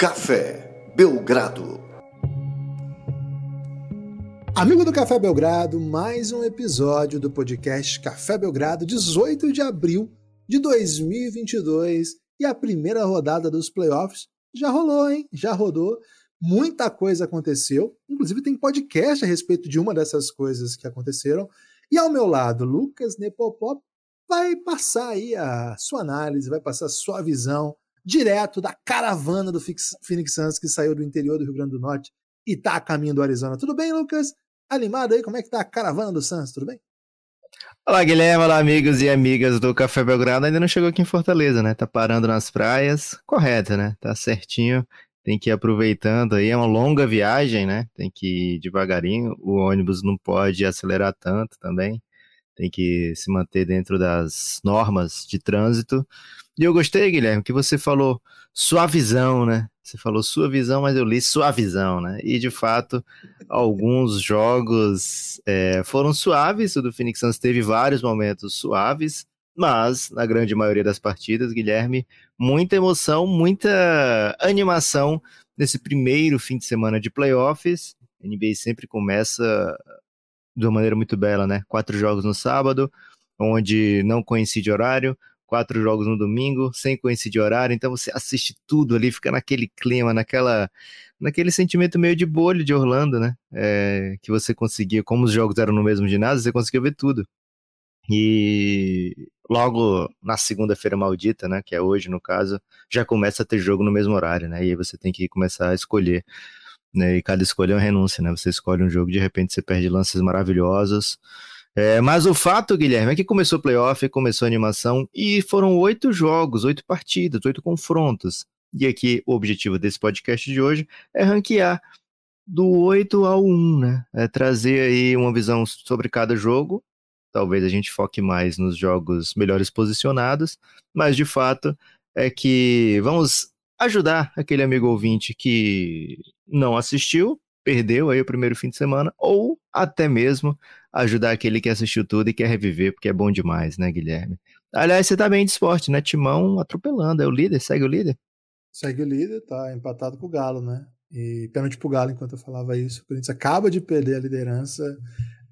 Café Belgrado. Amigo do Café Belgrado, mais um episódio do podcast Café Belgrado, 18 de abril de 2022. E a primeira rodada dos playoffs já rolou, hein? Já rodou. Muita coisa aconteceu. Inclusive, tem podcast a respeito de uma dessas coisas que aconteceram. E ao meu lado, Lucas Nepopop vai passar aí a sua análise, vai passar a sua visão direto da caravana do Phoenix Suns que saiu do interior do Rio Grande do Norte e tá a caminho do Arizona. Tudo bem, Lucas? Animado aí? Como é que tá a caravana do Suns? Tudo bem? Olá, Guilherme. Olá, amigos e amigas do Café Belgrado. Ainda não chegou aqui em Fortaleza, né? Tá parando nas praias. Correto, né? Tá certinho. Tem que ir aproveitando aí. É uma longa viagem, né? Tem que ir devagarinho. O ônibus não pode acelerar tanto também. Tem que se manter dentro das normas de trânsito. E eu gostei, Guilherme, que você falou sua visão, né? Você falou sua visão, mas eu li sua visão, né? E de fato, alguns jogos é, foram suaves. O do Phoenix Suns teve vários momentos suaves, mas na grande maioria das partidas, Guilherme, muita emoção, muita animação nesse primeiro fim de semana de playoffs. A NBA sempre começa de uma maneira muito bela, né? Quatro jogos no sábado, onde não coincide horário, quatro jogos no domingo, sem coincidir horário, então você assiste tudo ali, fica naquele clima, naquela, naquele sentimento meio de bolha de Orlando, né? É, que você conseguia, como os jogos eram no mesmo ginásio, você conseguia ver tudo. E logo na segunda-feira maldita, né, que é hoje no caso, já começa a ter jogo no mesmo horário, né? E aí você tem que começar a escolher, né? E cada escolha é uma renúncia, né? Você escolhe um jogo, de repente você perde lances maravilhosos. É, mas o fato, Guilherme, é que começou o playoff, começou a animação e foram oito jogos, oito partidas, oito confrontos. E aqui o objetivo desse podcast de hoje é ranquear do 8 ao 1, né? É trazer aí uma visão sobre cada jogo. Talvez a gente foque mais nos jogos melhores posicionados, mas de fato é que vamos ajudar aquele amigo ouvinte que não assistiu, perdeu aí o primeiro fim de semana, ou até mesmo ajudar aquele que assistiu tudo e quer reviver, porque é bom demais, né, Guilherme? Aliás, você tá bem de esporte, né? Timão atropelando, é o líder, segue o líder? Segue o líder, tá empatado com o Galo, né? E pênalti pro Galo enquanto eu falava isso. O Corinthians acaba de perder a liderança.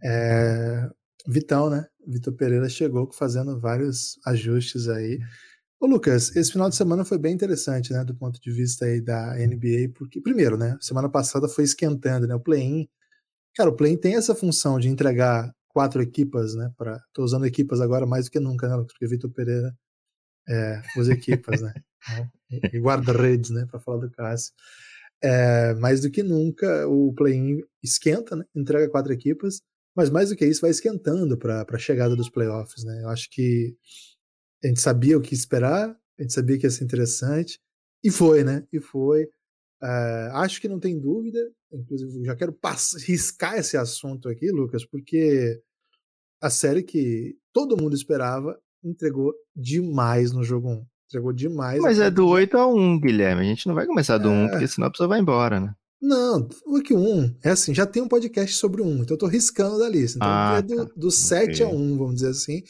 É... Vitão, né? Vitor Pereira chegou fazendo vários ajustes aí. Ô Lucas, esse final de semana foi bem interessante, né, do ponto de vista aí da NBA, porque primeiro, né, semana passada foi esquentando, né, o play-in Cara, o Play tem essa função de entregar quatro equipas, né? Pra, tô usando equipas agora mais do que nunca, né? Porque Vitor Pereira é, usa equipas, né? e guarda-redes, né? Para falar do Cássio. É, mais do que nunca, o play-in esquenta, né? Entrega quatro equipas, mas mais do que isso, vai esquentando para a chegada dos playoffs, né? Eu acho que a gente sabia o que esperar, a gente sabia que ia ser interessante, e foi, né? E foi. Uh, acho que não tem dúvida, inclusive já quero riscar esse assunto aqui, Lucas, porque a série que todo mundo esperava entregou demais no jogo 1. Entregou demais. Mas é do 8 a 1, Guilherme. A gente não vai começar do é... 1, porque senão a pessoa vai embora, né? Não, o que 1 é assim, já tem um podcast sobre o 1, então eu tô riscando da lista. Então ah, é do, tá. do 7 okay. a 1, vamos dizer assim.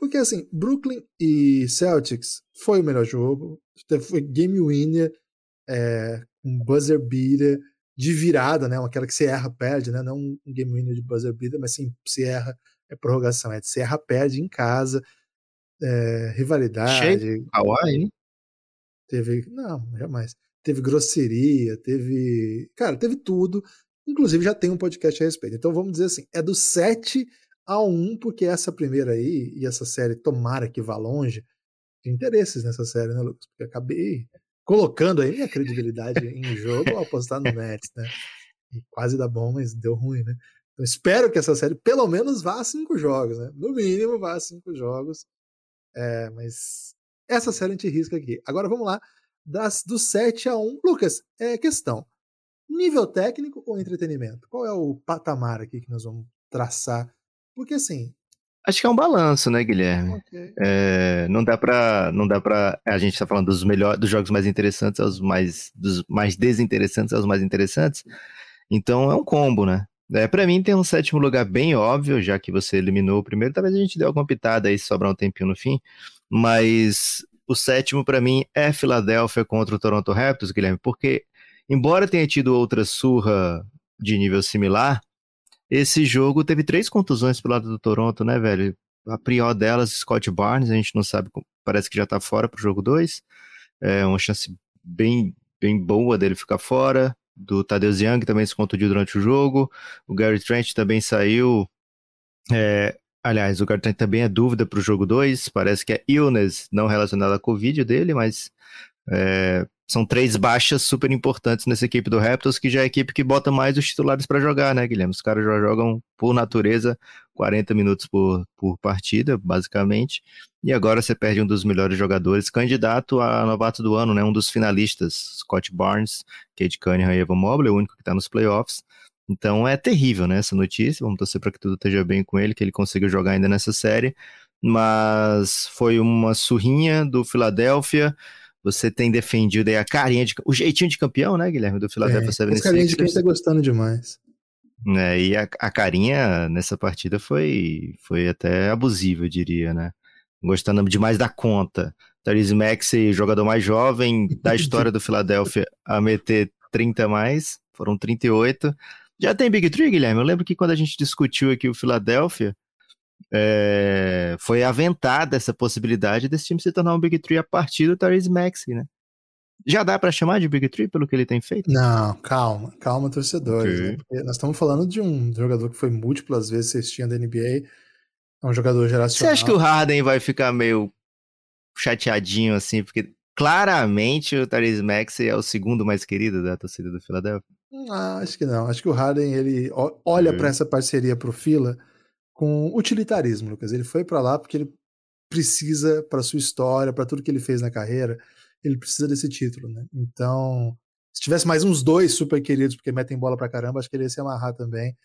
Porque assim, Brooklyn e Celtics foi o melhor jogo, foi game winner, é, um buzzer beater de virada, né? Aquela que se erra, perde, né? Não um game winner de buzzer beater, mas sim, se erra, é prorrogação. É de se erra, perde em casa. É, rivalidade. Cheio Hawaii, Teve. Não, jamais. Teve grosseria, teve. Cara, teve tudo. Inclusive já tem um podcast a respeito. Então vamos dizer assim: é do 7 a 1, porque essa primeira aí e essa série, tomara que vá longe, tem interesses nessa série, né, Lucas? Porque acabei colocando aí minha credibilidade em jogo ao apostar no Nets, né? E quase dá bom, mas deu ruim, né? Então espero que essa série pelo menos vá a cinco jogos, né? No mínimo vá a cinco jogos. É, mas essa série a gente risca aqui. Agora vamos lá. Das, do 7 a 1. Lucas, é questão. Nível técnico ou entretenimento? Qual é o patamar aqui que nós vamos traçar? Porque assim, Acho que é um balanço, né, Guilherme? Okay. É, não dá para, não dá para. A gente está falando dos melhores, dos jogos mais interessantes aos mais, dos mais desinteressantes aos mais interessantes. Então é um combo, né? É, para mim tem um sétimo lugar bem óbvio, já que você eliminou o primeiro. Talvez a gente dê alguma pitada aí, sobrar um tempinho no fim. Mas o sétimo para mim é Filadélfia contra o Toronto Raptors, Guilherme, porque embora tenha tido outra surra de nível similar, esse jogo teve três contusões pelo lado do Toronto, né, velho? A pior delas, Scott Barnes, a gente não sabe, parece que já tá fora pro jogo 2. É uma chance bem, bem boa dele ficar fora. Do Tadeusz Young também se contundiu durante o jogo. O Gary Trent também saiu. É, Aliás, o Gartner também é dúvida para o jogo 2. Parece que é illness não relacionada à Covid dele, mas é, são três baixas super importantes nessa equipe do Raptors, que já é a equipe que bota mais os titulares para jogar, né, Guilherme? Os caras já jogam, por natureza, 40 minutos por, por partida, basicamente. E agora você perde um dos melhores jogadores, candidato a novato do ano, né? Um dos finalistas, Scott Barnes, Kate Cunningham e Evan Mobley, o único que está nos playoffs. Então é terrível, né, essa notícia. Vamos torcer para que tudo esteja bem com ele, que ele consiga jogar ainda nessa série. Mas foi uma surrinha do Philadelphia. Você tem defendido aí a carinha de. O jeitinho de campeão, né, Guilherme? Do Philadelphia é, 76ers. carinha de quem tá gostando demais. É, e a, a, carinha nessa partida foi, foi até abusiva, eu diria, né? Gostando demais da conta. Therese Maxey, jogador mais jovem da história do Philadelphia, a meter 30 mais, foram 38. Já tem Big Tree, Guilherme? Eu lembro que quando a gente discutiu aqui o Philadelphia, é, foi aventada essa possibilidade desse time se tornar um Big Tree a partir do Therese Maxey, né? Já dá para chamar de Big Tree pelo que ele tem feito? Não, calma, calma, torcedores. Okay. Né? Nós estamos falando de um jogador que foi múltiplas vezes cestinha da NBA, é um jogador geracional. Você acha que o Harden vai ficar meio chateadinho assim, porque claramente o Therese Maxey é o segundo mais querido da torcida do Philadelphia? Ah, acho que não. Acho que o Harden ele olha para essa parceria pro Fila com utilitarismo, Lucas. Ele foi para lá porque ele precisa para sua história, para tudo que ele fez na carreira, ele precisa desse título, né? Então, se tivesse mais uns dois super queridos porque metem bola pra caramba, acho que ele ia se amarrar também,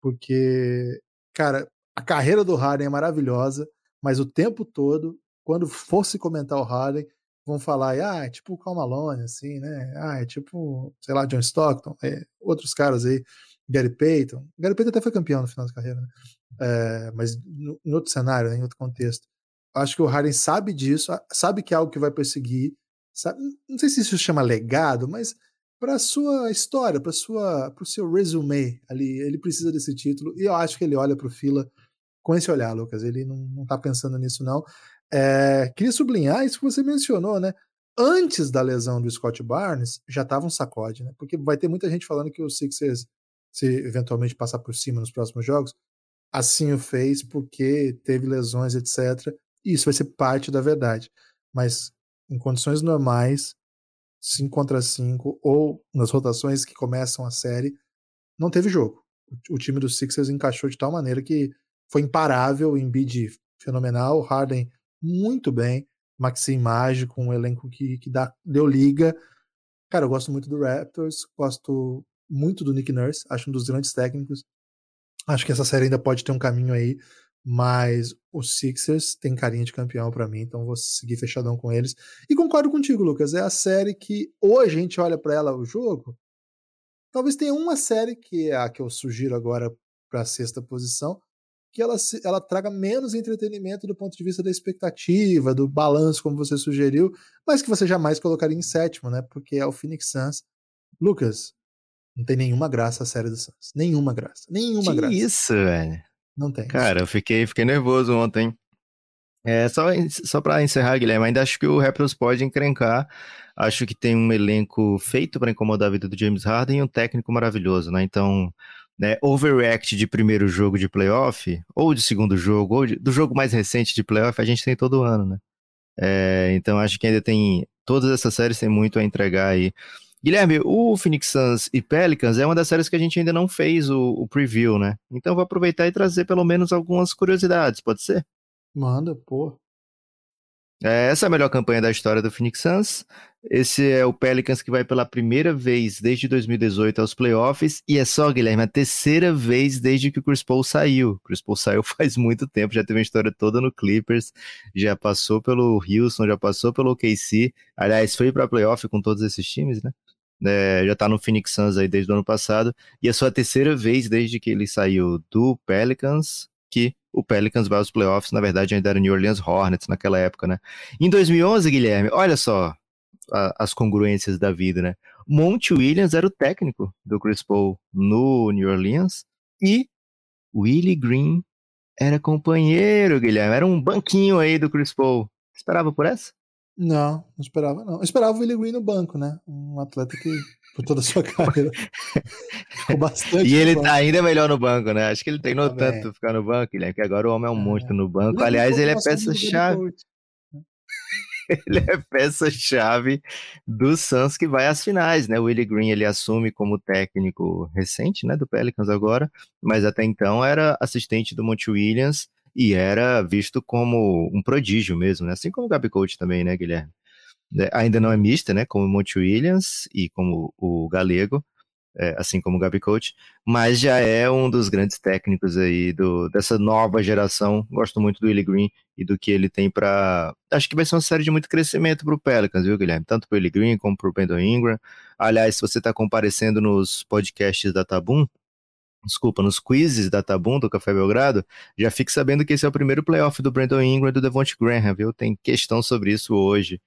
porque cara, a carreira do Harden é maravilhosa, mas o tempo todo, quando fosse comentar o Harden, vão falar, ah, é tipo o Cal Malone, assim, né? Ah, é tipo, sei lá, John Stockton, é, outros caras aí, Gary Payton. Gary Payton até foi campeão no final da carreira, né? É, mas em outro cenário, né, em outro contexto. Acho que o Harden sabe disso, sabe que é algo que vai perseguir, sabe, não sei se isso chama legado, mas para sua história, para sua, para o seu resume ali, ele precisa desse título e eu acho que ele olha para o Fila com esse olhar, Lucas. Ele não, não tá pensando nisso não. É, queria sublinhar isso que você mencionou, né? Antes da lesão do Scott Barnes, já estava um sacode, né? Porque vai ter muita gente falando que o Sixers, se eventualmente passar por cima nos próximos jogos, assim o fez porque teve lesões, etc. E isso vai ser parte da verdade. Mas em condições normais, 5 contra 5, ou nas rotações que começam a série, não teve jogo. O time do Sixers encaixou de tal maneira que foi imparável, em bid fenomenal, Harden muito bem. Maxim mágico, um elenco que, que dá, deu liga. Cara, eu gosto muito do Raptors, gosto muito do Nick Nurse, acho um dos grandes técnicos. Acho que essa série ainda pode ter um caminho aí, mas os Sixers tem carinha de campeão para mim, então vou seguir fechadão com eles. E concordo contigo, Lucas, é a série que hoje a gente olha para ela o jogo. Talvez tenha uma série que é a que eu sugiro agora para sexta posição, que ela, ela traga menos entretenimento do ponto de vista da expectativa, do balanço, como você sugeriu, mas que você jamais colocaria em sétimo, né? Porque é o Phoenix Suns. Lucas, não tem nenhuma graça a série do Suns. Nenhuma graça. Nenhuma que graça. isso, velho. Não tem. Cara, eu fiquei, fiquei nervoso ontem. É, só, só para encerrar, Guilherme, ainda acho que o Raptors pode encrencar. Acho que tem um elenco feito para incomodar a vida do James Harden e um técnico maravilhoso, né? Então, né, overreact de primeiro jogo de playoff, ou de segundo jogo, ou de, do jogo mais recente de playoff, a gente tem todo ano, né? É, então acho que ainda tem. Todas essas séries têm muito a entregar aí. Guilherme, o Phoenix Suns e Pelicans é uma das séries que a gente ainda não fez o, o preview, né? Então vou aproveitar e trazer pelo menos algumas curiosidades, pode ser? Manda, pô. É, essa é a melhor campanha da história do Phoenix Suns. Esse é o Pelicans que vai pela primeira vez desde 2018 aos playoffs. E é só, Guilherme, a terceira vez desde que o Chris Paul saiu. O Chris Paul saiu faz muito tempo, já teve uma história toda no Clippers, já passou pelo Houston, já passou pelo OKC. Aliás, foi para playoff com todos esses times, né? É, já tá no Phoenix Suns aí desde o ano passado. E é só a terceira vez desde que ele saiu do Pelicans que o Pelicans vai aos playoffs, na verdade ainda era New Orleans Hornets naquela época, né? Em 2011, Guilherme, olha só a, as congruências da vida, né? Monte Williams era o técnico do Chris Paul no New Orleans e Willie Green era companheiro, Guilherme, era um banquinho aí do Chris Paul. Esperava por essa? Não, não esperava não. Eu esperava o Willie Green no banco, né? Um atleta que por toda a sua carreira ficou bastante. E ele tá ainda melhor no banco, né? Acho que ele treinou Também. tanto ficar no banco, Guilherme, que agora o homem é um é. monstro no banco. Aliás, ele é peça-chave. ele é peça-chave do Suns que vai às finais, né? O Willie Green ele assume como técnico recente, né, do Pelicans agora, mas até então era assistente do Monte Williams e era visto como um prodígio mesmo, né? Assim como o Gabi Coach também, né, Guilherme? É, ainda não é mista, né? Como o Monte Williams e como o Galego, é, assim como o Gabi Coach, mas já é um dos grandes técnicos aí do, dessa nova geração. Gosto muito do Willie Green e do que ele tem para. Acho que vai ser uma série de muito crescimento para o Pelicans, viu, Guilherme? Tanto para o Willie Green como para o Brandon Ingram. Aliás, se você está comparecendo nos podcasts da Tabum, desculpa, nos quizzes da Tabum do Café Belgrado, já fique sabendo que esse é o primeiro playoff do Brandon Ingram e do Devonte Graham, viu? Tem questão sobre isso hoje.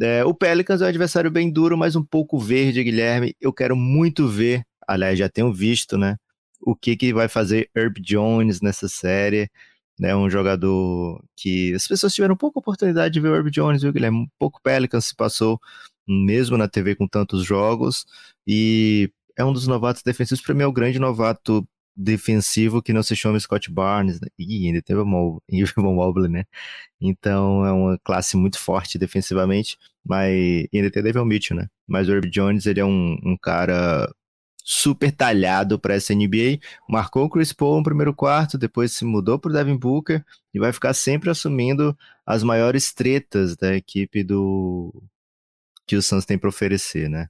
É, o Pelicans é um adversário bem duro, mas um pouco verde, Guilherme. Eu quero muito ver, aliás, já tenho visto, né? O que, que vai fazer Herb Jones nessa série. Né, um jogador que as pessoas tiveram pouca oportunidade de ver o Herb Jones, viu, Guilherme? Um pouco Pelicans se passou, mesmo na TV com tantos jogos, e é um dos novatos defensivos, para mim é o grande novato defensivo que não se chama Scott Barnes, né? e ainda teve o Ivan Mobley, né? Então é uma classe muito forte defensivamente, mas e ainda tem Devon Mitchell, né? Mas o Herb Jones, ele é um, um cara super talhado para essa NBA, marcou o Chris Paul no primeiro quarto, depois se mudou para o Devin Booker e vai ficar sempre assumindo as maiores tretas da equipe do que o Suns tem para oferecer, né?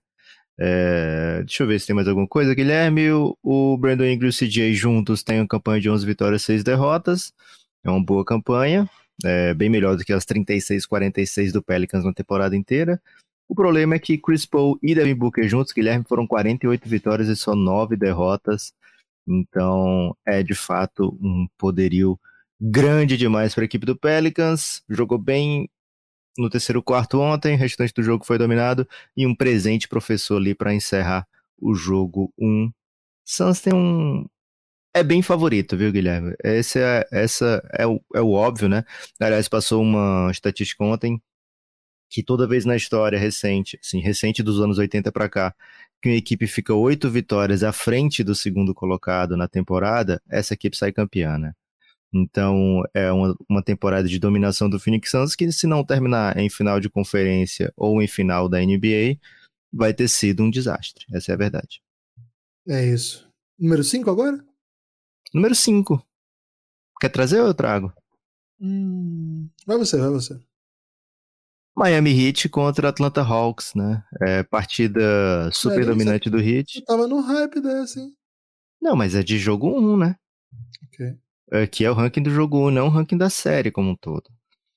É, deixa eu ver se tem mais alguma coisa. Guilherme, o, o Brandon Ingram e o CJ juntos têm uma campanha de 11 vitórias e 6 derrotas. É uma boa campanha, é, bem melhor do que as 36-46 do Pelicans na temporada inteira. O problema é que Chris Paul e Devin Booker juntos, Guilherme, foram 48 vitórias e só 9 derrotas. Então é de fato um poderio grande demais para a equipe do Pelicans. Jogou bem no terceiro quarto ontem, o restante do jogo foi dominado e um presente professor ali para encerrar o jogo 1. Um. Suns tem um é bem favorito, viu, Guilherme? Esse é, essa é o, é o óbvio, né? Aliás, passou uma estatística ontem que toda vez na história recente, assim, recente dos anos 80 para cá, que uma equipe fica oito vitórias à frente do segundo colocado na temporada, essa equipe sai campeã, né? Então, é uma, uma temporada de dominação do Phoenix Suns que, se não terminar em final de conferência ou em final da NBA, vai ter sido um desastre. Essa é a verdade. É isso. Número 5 agora? Número 5. Quer trazer ou eu trago? Hum, vai você, vai você. Miami Heat contra Atlanta Hawks, né? É, partida super é, dominante do Heat. Eu tava no hype dessa, hein? Não, mas é de jogo 1, um, né? Ok. É, que é o ranking do jogo 1, não o ranking da série como um todo.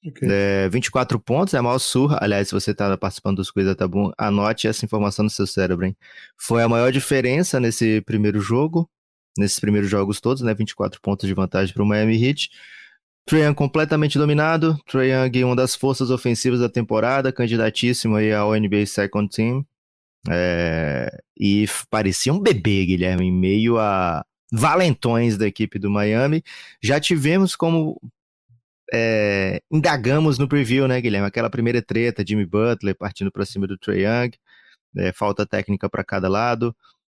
Okay. É, 24 pontos, é a maior surra. Aliás, se você está participando dos quiz tá bom, anote essa informação no seu cérebro, hein? Foi a maior diferença nesse primeiro jogo, nesses primeiros jogos todos, né? 24 pontos de vantagem para o Miami Heat. Trae Young completamente dominado. Trae Young, uma das forças ofensivas da temporada, candidatíssimo aí ao NBA Second Team. É, e parecia um bebê, Guilherme, em meio a, valentões da equipe do Miami. Já tivemos como é, indagamos no preview, né, Guilherme? Aquela primeira treta, Jimmy Butler partindo para cima do Trae Young, é, falta técnica para cada lado.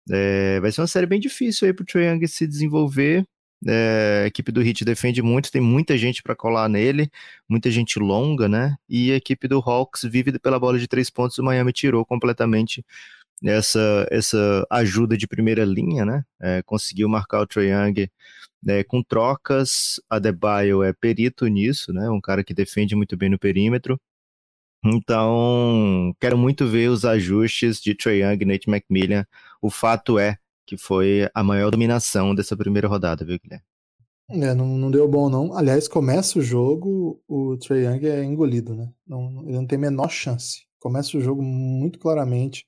É, vai ser uma série bem difícil aí para o Trae Young se desenvolver. É, a equipe do Heat defende muito, tem muita gente para colar nele, muita gente longa, né? E a equipe do Hawks vive pela bola de três pontos. O Miami tirou completamente essa, essa ajuda de primeira linha, né? É, conseguiu marcar o Trae Young é, com trocas. A Debaio é perito nisso, né? Um cara que defende muito bem no perímetro. Então, quero muito ver os ajustes de Trae Young e Nate McMillan. O fato é que foi a maior dominação dessa primeira rodada, viu, Guilherme? É, não, não deu bom, não. Aliás, começa o jogo, o Trae Young é engolido, né? Não, ele não tem a menor chance. Começa o jogo muito claramente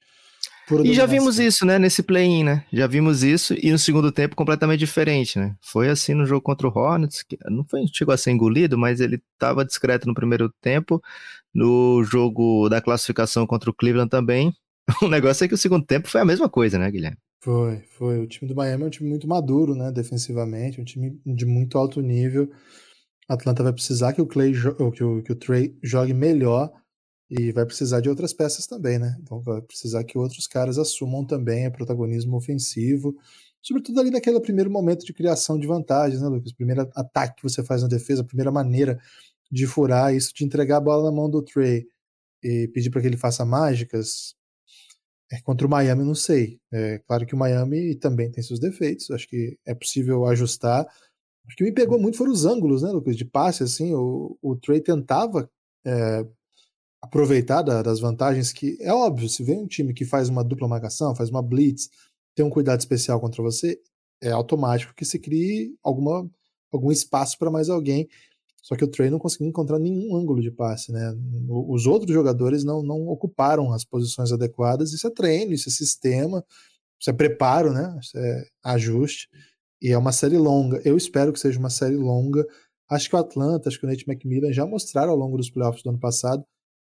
Pura e já vimos isso, né, nesse play-in, né? Já vimos isso e no segundo tempo completamente diferente, né? Foi assim no jogo contra o Hornets, que não foi, chegou a ser engolido, mas ele estava discreto no primeiro tempo. No jogo da classificação contra o Cleveland também. O negócio é que o segundo tempo foi a mesma coisa, né, Guilherme? Foi, foi. O time do Miami é um time muito maduro, né, defensivamente, um time de muito alto nível. A Atlanta vai precisar que o Clay, que o, que o Trey jogue melhor e vai precisar de outras peças também, né? Então vai precisar que outros caras assumam também o protagonismo ofensivo, sobretudo ali naquele primeiro momento de criação de vantagens, né, Lucas? Primeiro ataque que você faz na defesa, a primeira maneira de furar isso, de entregar a bola na mão do Trey e pedir para que ele faça mágicas. É, contra o Miami, não sei. É claro que o Miami também tem seus defeitos, acho que é possível ajustar. O que me pegou muito foram os ângulos, né, Lucas? De passe, assim, o, o Trey tentava é, aproveitar da, das vantagens que, é óbvio, se vem um time que faz uma dupla marcação, faz uma blitz, tem um cuidado especial contra você, é automático que se crie alguma, algum espaço para mais alguém. Só que o Trey não conseguiu encontrar nenhum ângulo de passe, né? Os outros jogadores não, não ocuparam as posições adequadas. Isso é treino, isso é sistema, isso é preparo, né? Isso é ajuste. E é uma série longa. Eu espero que seja uma série longa. Acho que o Atlanta, acho que o Nate McMillan já mostraram ao longo dos playoffs do ano passado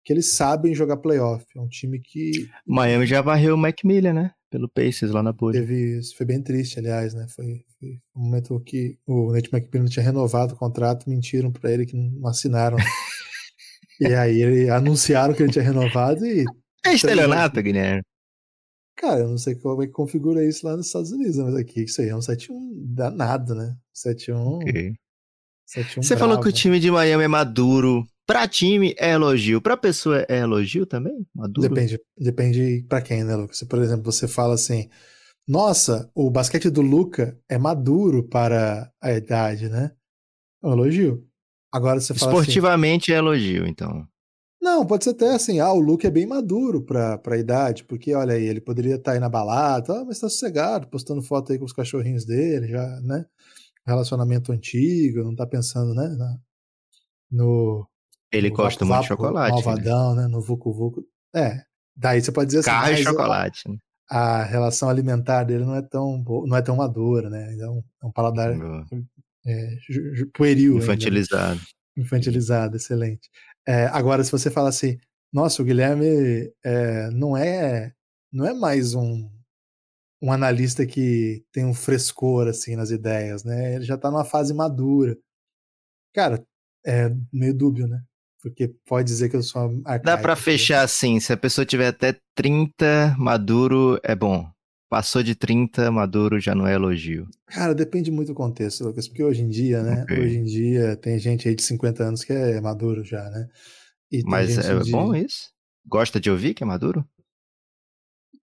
que eles sabem jogar playoff. É um time que. Miami já varreu o Macmillan, né? Pelo Pacers lá na bolha. Teve isso. Foi bem triste, aliás, né? Foi, foi um momento que o Nate McMillan tinha renovado o contrato, mentiram para ele que não assinaram. e aí ele anunciaram que ele tinha renovado e. É estelionato, Guilherme. Cara, eu não sei como é que configura isso lá nos Estados Unidos, mas aqui isso aí é um 7-1 danado, né? 7-1. Okay. Você falou que o time de Miami é maduro, Pra time é elogio, pra pessoa é elogio também? Maduro? Depende, depende pra quem, né, Lucas? Se, por exemplo, você fala assim, nossa, o basquete do Luca é maduro para a idade, né? É um elogio. Agora você fala assim, Esportivamente assim, é elogio, então. Não, pode ser até assim, ah, o Luca é bem maduro pra, pra idade, porque olha aí, ele poderia estar tá aí na balada, ah, mas tá sossegado, postando foto aí com os cachorrinhos dele, já, né? Relacionamento antigo, não tá pensando, né? No, ele gosta muito de chocolate. Né? Malvadão, né? né? No Vucu Vucu. É. Daí você pode dizer assim. Carro e chocolate. A, né? a, relação alimentar dele não é tão, não é tão madura, né? Então, é um paladar é, pueril. Infantilizado. Ainda, né? Infantilizado, excelente. É, agora, se você fala assim, nossa, o Guilherme é, não é não é mais um, um analista que tem um frescor assim nas ideias, né? Ele já está numa fase madura. Cara, é meio dúbio, né? Porque pode dizer que eu sou arcaico. Dá para fechar assim, se a pessoa tiver até 30, maduro é bom. Passou de 30, maduro já não é elogio. Cara, depende muito do contexto, Lucas, porque hoje em dia, né? Okay. Hoje em dia tem gente aí de 50 anos que é maduro já, né? Mas é de... bom isso? Gosta de ouvir que é maduro?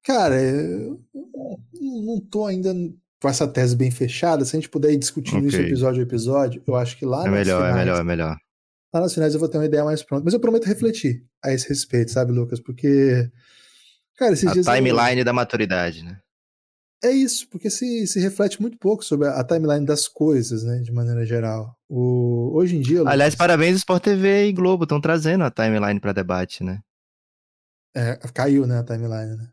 Cara, eu não tô ainda com essa tese bem fechada. Se a gente puder ir discutindo okay. isso episódio a episódio, eu acho que lá é melhor, finais, é melhor, é melhor. Lá nas finais eu vou ter uma ideia mais pronta. Mas eu prometo refletir a esse respeito, sabe, Lucas? Porque. Cara, esses a dias. timeline eu... da maturidade, né? É isso, porque se, se reflete muito pouco sobre a, timeline das coisas, né, de maneira geral. O, hoje em dia. Lucas, Aliás, parabéns, Sport TV e Globo estão trazendo a timeline para debate, né? É, caiu, né, a timeline, né?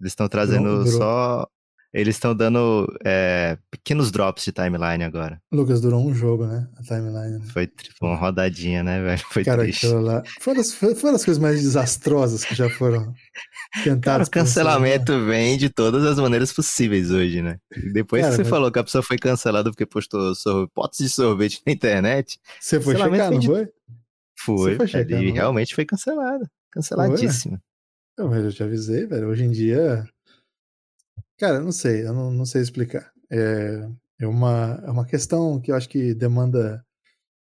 Eles estão trazendo só eles estão dando é, pequenos drops de timeline agora. Lucas, durou um jogo, né? A timeline. Né? Foi tipo, uma rodadinha, né, velho? Foi Cara, triste. Lá, foi, foi, foi das coisas mais desastrosas que já foram tentadas. Cara, o cancelamento vem de todas as maneiras possíveis hoje, né? depois Cara, que você mas... falou que a pessoa foi cancelada porque postou sorvete, potes de sorvete na internet. Você foi checar, não de... foi? Foi, foi checar, ele realmente foi cancelado. Canceladíssimo. Foi, né? eu já te avisei, velho. Hoje em dia Cara, não sei, eu não, não sei explicar. É, é, uma, é uma questão que eu acho que demanda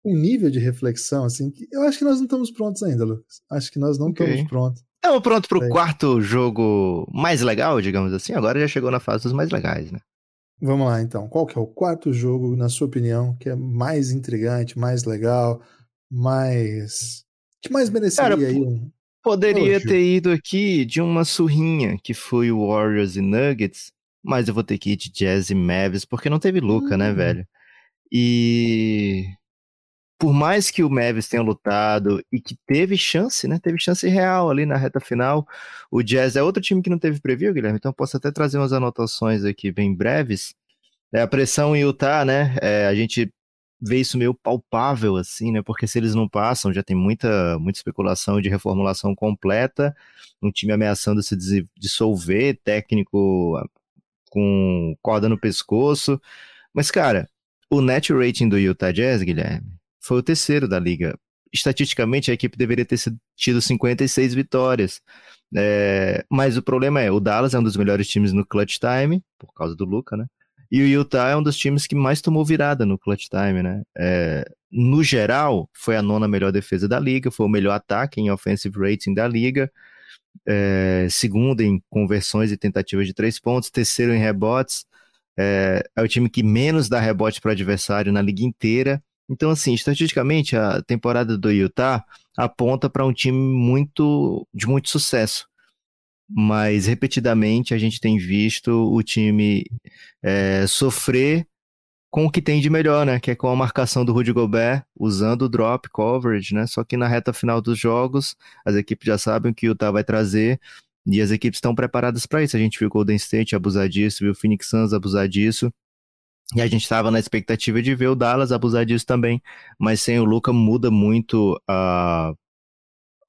um nível de reflexão, assim, que eu acho que nós não estamos prontos ainda, Lucas. Acho que nós não okay. estamos prontos. Estamos prontos para o quarto jogo mais legal, digamos assim. Agora já chegou na fase dos mais legais, né? Vamos lá, então. Qual que é o quarto jogo, na sua opinião, que é mais intrigante, mais legal, mais... que mais mereceria Cara, aí um... Poderia ter ido aqui de uma surrinha, que foi o Warriors e Nuggets, mas eu vou ter que ir de Jazz e Mavs, porque não teve Luca, né, hum. né, velho? E. por mais que o Mavis tenha lutado e que teve chance, né? Teve chance real ali na reta final. O Jazz é outro time que não teve preview, Guilherme, então posso até trazer umas anotações aqui bem breves. É, a pressão em Utah, né? É, a gente vê isso meio palpável, assim, né? Porque se eles não passam, já tem muita, muita especulação de reformulação completa, um time ameaçando se dissolver, técnico ah, com corda no pescoço. Mas, cara, o net rating do Utah Jazz, Guilherme, foi o terceiro da liga. Estatisticamente, a equipe deveria ter tido 56 vitórias. É, mas o problema é, o Dallas é um dos melhores times no clutch time, por causa do Luca, né? E o Utah é um dos times que mais tomou virada no clutch time, né? É, no geral, foi a nona melhor defesa da liga, foi o melhor ataque em offensive rating da liga, é, segundo em conversões e tentativas de três pontos, terceiro em rebotes, é, é o time que menos dá rebote para adversário na liga inteira. Então, assim, estatisticamente, a temporada do Utah aponta para um time muito de muito sucesso mas repetidamente a gente tem visto o time é, sofrer com o que tem de melhor, né? Que é com a marcação do Rudy Gobert, usando o drop coverage, né? Só que na reta final dos jogos, as equipes já sabem o que o Utah vai trazer e as equipes estão preparadas para isso. A gente viu o Golden State abusar disso, viu o Phoenix Suns abusar disso. E a gente estava na expectativa de ver o Dallas abusar disso também, mas sem o Luca muda muito a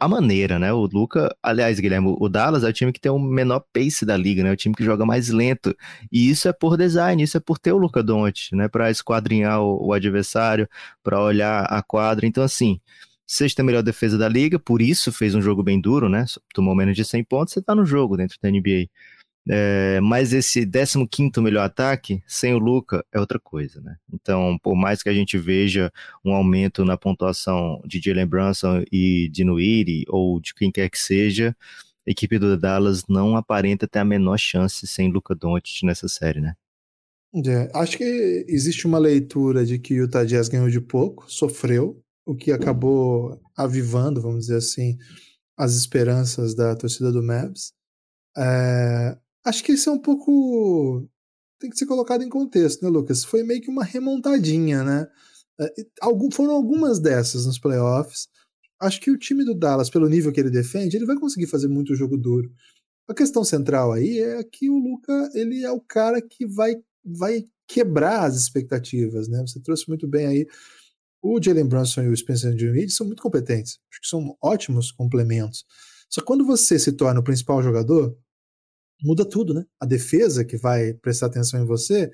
a maneira, né? O Luca, aliás, Guilherme, o Dallas é o time que tem o menor pace da liga, né? É o time que joga mais lento. E isso é por design, isso é por ter o Luca Doncic, né? Para esquadrinhar o, o adversário, para olhar a quadra. Então, assim, sexta melhor defesa da liga, por isso fez um jogo bem duro, né? Tomou menos de 100 pontos, você tá no jogo dentro da NBA. É, mas esse 15 melhor ataque, sem o Luca, é outra coisa, né? Então, por mais que a gente veja um aumento na pontuação de Jalen Brunson e de Nuiri, ou de quem quer que seja, a equipe do Dallas não aparenta ter a menor chance sem Luca Doncic nessa série, né? É, acho que existe uma leitura de que o Utah Jazz ganhou de pouco, sofreu, o que acabou avivando, vamos dizer assim, as esperanças da torcida do Mavs. É, Acho que isso é um pouco. Tem que ser colocado em contexto, né, Lucas? Foi meio que uma remontadinha, né? É, algum, foram algumas dessas nos playoffs. Acho que o time do Dallas, pelo nível que ele defende, ele vai conseguir fazer muito jogo duro. A questão central aí é que o Luca ele é o cara que vai, vai quebrar as expectativas, né? Você trouxe muito bem aí. O Jalen Brunson e o Spencer Dinwiddie são muito competentes. Acho que são ótimos complementos. Só que quando você se torna o principal jogador, muda tudo, né? A defesa que vai prestar atenção em você,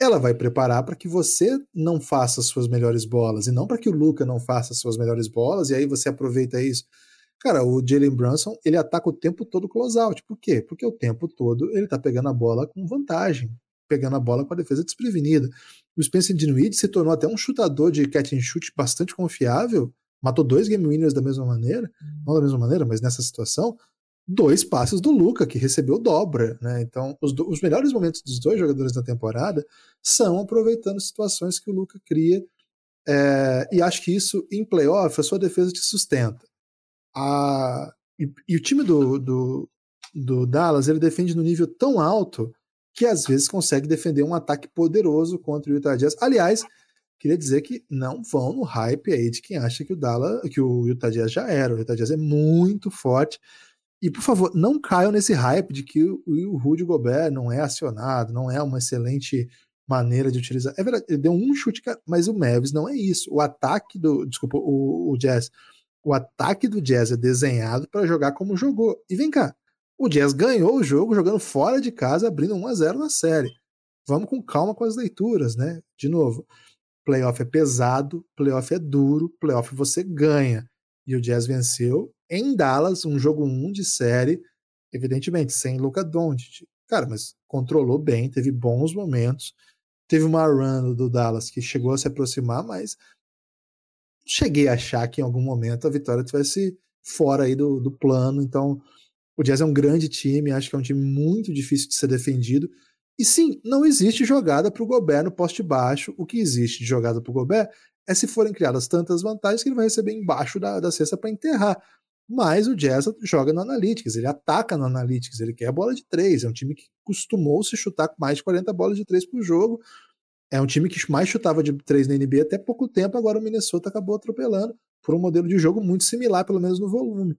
ela vai preparar para que você não faça as suas melhores bolas e não para que o Luca não faça as suas melhores bolas e aí você aproveita isso. Cara, o Jalen Brunson, ele ataca o tempo todo close-out. Por quê? Porque o tempo todo ele tá pegando a bola com vantagem, pegando a bola com a defesa desprevenida. O Spencer Dinwiddie se tornou até um chutador de catch and shoot bastante confiável, matou dois game winners da mesma maneira, não da mesma maneira, mas nessa situação, dois passes do Luca, que recebeu dobra. Né? Então, os, os, melhores momentos dos dois jogadores da temporada são aproveitando situações que o Luca cria. É, e acho que isso, em playoff, a sua defesa te sustenta. A, e, e, o time do, do, do Dallas ele defende no nível tão alto que às vezes consegue defender um ataque poderoso contra o Utah Jazz. Aliás, queria dizer que não vão no hype aí de quem acha que o Dallas, que o Utah Jazz já era. O Utah Jazz é muito forte. E, por favor, não caiam nesse hype de que o, Rudy Gobert não é acionado, não é uma excelente maneira de utilizar. É verdade, ele deu um chute, mas o Mavis não é isso. O ataque do. Desculpa, o, o Jazz. O ataque do Jazz é desenhado para jogar como jogou. E vem cá, o Jazz ganhou o jogo jogando fora de casa, abrindo 1 a 0 na série. Vamos com calma com as leituras, né? De novo, playoff é pesado, playoff é duro, playoff você ganha. E o Jazz venceu em Dallas, um jogo 1 de série, evidentemente, sem Luca Doncic. Cara, mas controlou bem, teve bons momentos. Teve uma run do Dallas que chegou a se aproximar, mas cheguei a achar que em algum momento a vitória tivesse fora aí do, do plano. Então, o Jazz é um grande time, acho que é um time muito difícil de ser defendido. E sim, não existe jogada para o Gobert no poste baixo. O que existe de jogada para o Gobert é se forem criadas tantas vantagens que ele vai receber embaixo da, da cesta para enterrar. Mas o Jazz joga no Analytics, ele ataca no Analytics, ele quer a bola de três. É um time que costumou se chutar com mais de 40 bolas de três por jogo. é um time que mais chutava de três na NBA até pouco tempo, agora o Minnesota acabou atropelando por um modelo de jogo muito similar, pelo menos no volume.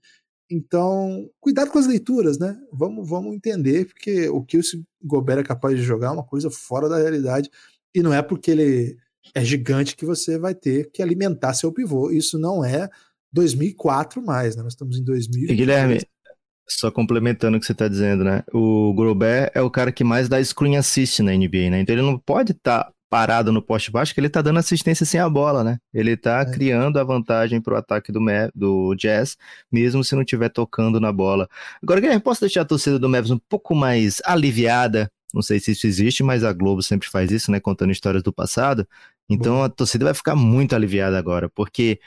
Então, cuidado com as leituras, né? Vamos, vamos entender, porque o que o Gobert é capaz de jogar é uma coisa fora da realidade. E não é porque ele é gigante que você vai ter que alimentar seu pivô. Isso não é 2004 mais, né? Nós estamos em 2000. E Guilherme, só complementando o que você está dizendo, né? O Gobert é o cara que mais dá screen assist na NBA, né? Então ele não pode estar tá parado no poste baixo, que ele tá dando assistência sem a bola, né? Ele tá é. criando a vantagem pro ataque do, do Jazz, mesmo se não estiver tocando na bola. Agora, Guilherme, posso deixar a torcida do Mavs um pouco mais aliviada? Não sei se isso existe, mas a Globo sempre faz isso, né? Contando histórias do passado. Então Bom. a torcida vai ficar muito aliviada agora, porque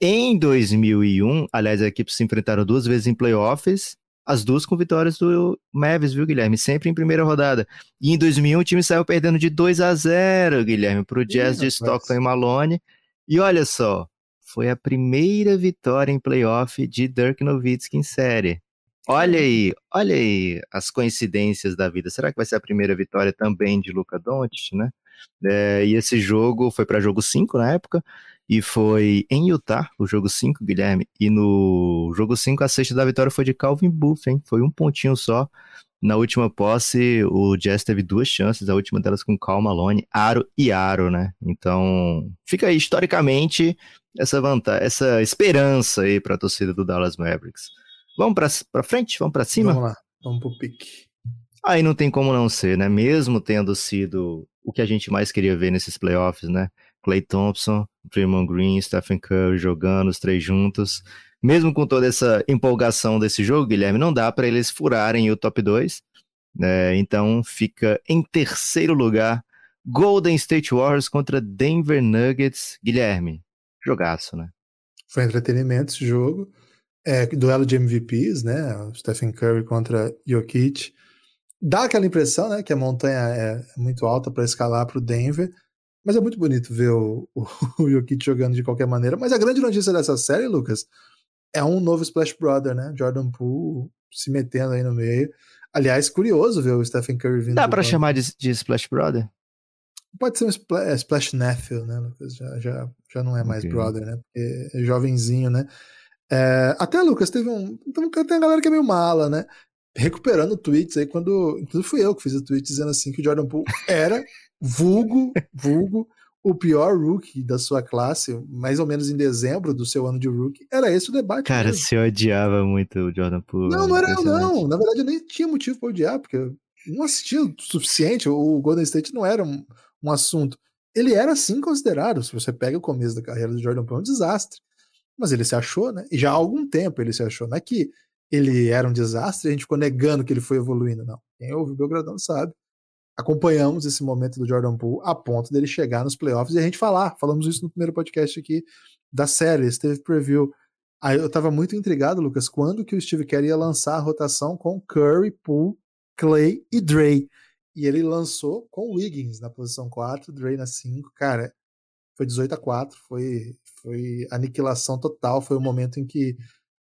em 2001, aliás, as equipes se enfrentaram duas vezes em playoffs as duas com vitórias do Mavis, viu, Guilherme? Sempre em primeira rodada. E em 2001 o time saiu perdendo de 2 a 0 Guilherme, para o Jazz de Stockton e Malone. E olha só, foi a primeira vitória em playoff de Dirk Nowitzki em série. Olha aí, olha aí as coincidências da vida. Será que vai ser a primeira vitória também de Luca Doncic, né? É, e esse jogo foi para jogo 5 na época. E foi em Utah, o jogo 5, Guilherme. E no jogo 5, a sexta da vitória foi de Calvin Buff, hein? Foi um pontinho só. Na última posse, o Jazz teve duas chances, a última delas com Cal Malone, aro e aro, né? Então, fica aí, historicamente, essa vantagem, essa esperança aí para a torcida do Dallas Mavericks. Vamos para frente? Vamos para cima? Vamos lá, vamos pro pique. Aí não tem como não ser, né? Mesmo tendo sido o que a gente mais queria ver nesses playoffs, né? Clay Thompson, Draymond Green, Stephen Curry jogando os três juntos. Mesmo com toda essa empolgação desse jogo, Guilherme, não dá para eles furarem o top 2. Né? Então fica em terceiro lugar Golden State Warriors contra Denver Nuggets. Guilherme, jogaço, né? Foi entretenimento esse jogo. É, duelo de MVPs, né? Stephen Curry contra Jokic. Dá aquela impressão, né, que a montanha é muito alta para escalar para o Denver. Mas é muito bonito ver o, o, o Jokic jogando de qualquer maneira. Mas a grande notícia dessa série, Lucas, é um novo Splash Brother, né? Jordan Poole se metendo aí no meio. Aliás, curioso ver o Stephen Curry vindo. Dá para chamar de, de, Splash Brother? Pode ser um Splash, é, Splash Nephew, né, Lucas? Já, já, já não é mais okay. brother, né? Porque é jovenzinho, né? É, até, Lucas, teve um. Então, tem a galera que é meio mala, né? Recuperando tweets aí, quando. Inclusive fui eu que fiz o tweet dizendo assim que o Jordan Poole era vulgo, vulgo, o pior rookie da sua classe, mais ou menos em dezembro do seu ano de rookie, era esse o debate. Cara, mesmo. você odiava muito o Jordan Poole. Não, não era eu, não. Na verdade, eu nem tinha motivo para odiar, porque eu não assistia o suficiente. O Golden State não era um, um assunto. Ele era sim considerado. Se você pega o começo da carreira do Jordan Poole, é um desastre. Mas ele se achou, né? E já há algum tempo ele se achou. Não é que ele era um desastre a gente ficou negando que ele foi evoluindo, não. Quem ouve o Belgradão sabe acompanhamos esse momento do Jordan Poole a ponto dele chegar nos playoffs e a gente falar, falamos isso no primeiro podcast aqui da série, teve preview. Aí eu tava muito intrigado, Lucas, quando que o Steve Kerr ia lançar a rotação com Curry, Poole, Clay e Dre. E ele lançou com Wiggins na posição 4, Dre na 5. Cara, foi 18 a 4, foi, foi aniquilação total, foi o momento em que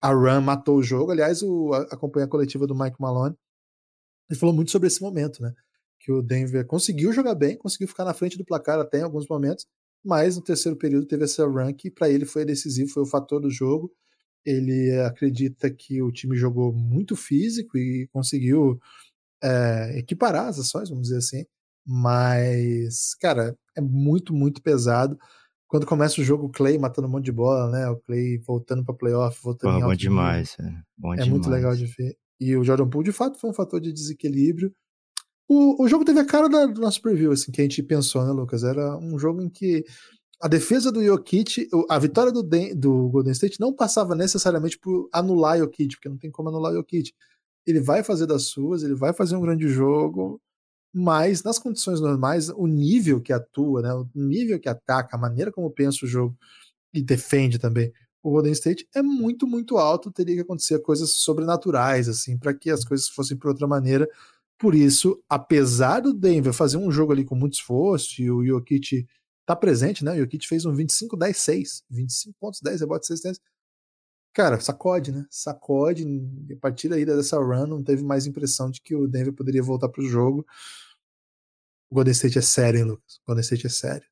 a Run matou o jogo. Aliás, o, a, a coletiva do Mike Malone ele falou muito sobre esse momento, né? Que o Denver conseguiu jogar bem, conseguiu ficar na frente do placar até em alguns momentos, mas no terceiro período teve essa run que para ele foi decisivo, foi o fator do jogo. Ele acredita que o time jogou muito físico e conseguiu é, equiparar as ações, vamos dizer assim. Mas, cara, é muito, muito pesado. Quando começa o jogo, o Clay matando um monte de bola, né? O Clay voltando para playoff, voltando Pô, em bom demais, é. Bom é demais. muito legal de ver. E o Jordan Poole, de fato, foi um fator de desequilíbrio. O, o jogo teve a cara da, do nosso preview, assim, que a gente pensou, né, Lucas? Era um jogo em que a defesa do Jokic, a vitória do, do Golden State não passava necessariamente por anular Jokic, porque não tem como anular Jokic. Ele vai fazer das suas, ele vai fazer um grande jogo, mas nas condições normais, o nível que atua, né, o nível que ataca, a maneira como pensa o jogo e defende também o Golden State é muito, muito alto. Teria que acontecer coisas sobrenaturais, assim, para que as coisas fossem por outra maneira. Por isso, apesar do Denver fazer um jogo ali com muito esforço e o Jokic tá presente, né? O Jokic fez um 25-10-6, 25 pontos, 10 rebotes, 6 10. Cara, sacode, né? Sacode. A partir daí dessa run, não teve mais impressão de que o Denver poderia voltar pro jogo. o Golden State é sério, hein, Lucas? O Golden State é sério.